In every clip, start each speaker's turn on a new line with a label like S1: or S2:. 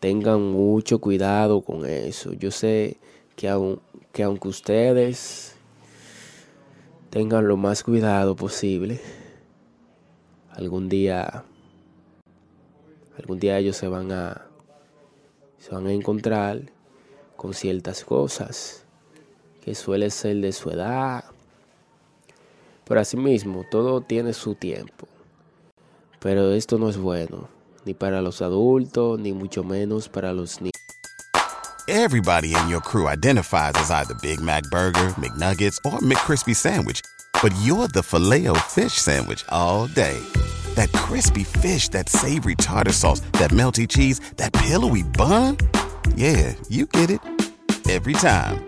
S1: Tengan mucho cuidado con eso. Yo sé que, aun, que aunque ustedes tengan lo más cuidado posible, algún día, algún día ellos se van a, se van a encontrar con ciertas cosas que suele ser de su edad. Pero asimismo, todo tiene su tiempo. Pero esto no es bueno. Ni para los adultos, ni mucho menos para los niños.
S2: Everybody in your crew identifies as either Big Mac Burger, McNuggets, or McCrispy Sandwich. But you're the filet fish Sandwich all day. That crispy fish, that savory tartar sauce, that melty cheese, that pillowy bun. Yeah, you get it. Every time.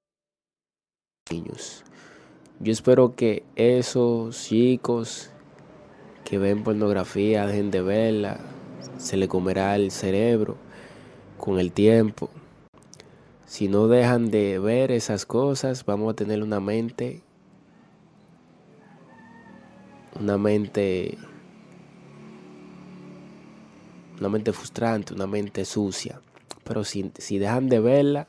S1: Niños. Yo espero que esos chicos que ven pornografía dejen de verla, se le comerá el cerebro con el tiempo. Si no dejan de ver esas cosas, vamos a tener una mente, una mente, una mente frustrante, una mente sucia. Pero si, si dejan de verla,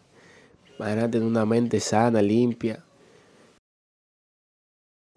S1: van a tener una mente sana, limpia,